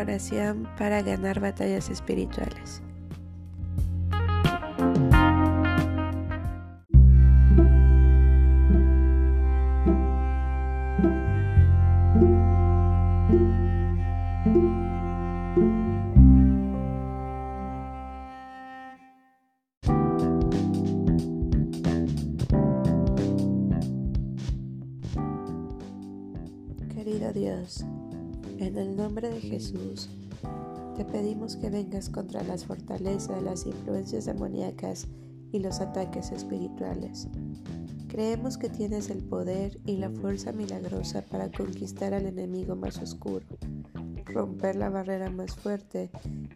Oración para ganar batallas espirituales. Querido Dios, en el nombre de Jesús, te pedimos que vengas contra las fortalezas, las influencias demoníacas y los ataques espirituales. Creemos que tienes el poder y la fuerza milagrosa para conquistar al enemigo más oscuro, romper la barrera más fuerte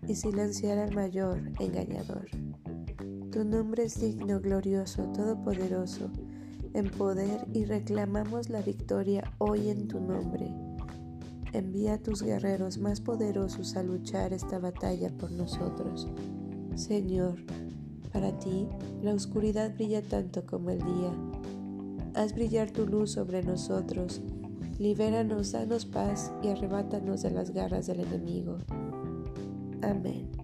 y silenciar al mayor engañador. Tu nombre es digno, glorioso, todopoderoso, en poder y reclamamos la victoria hoy en tu nombre envía a tus guerreros más poderosos a luchar esta batalla por nosotros. Señor, para ti la oscuridad brilla tanto como el día. Haz brillar tu luz sobre nosotros, libéranos, danos paz y arrebátanos de las garras del enemigo. Amén.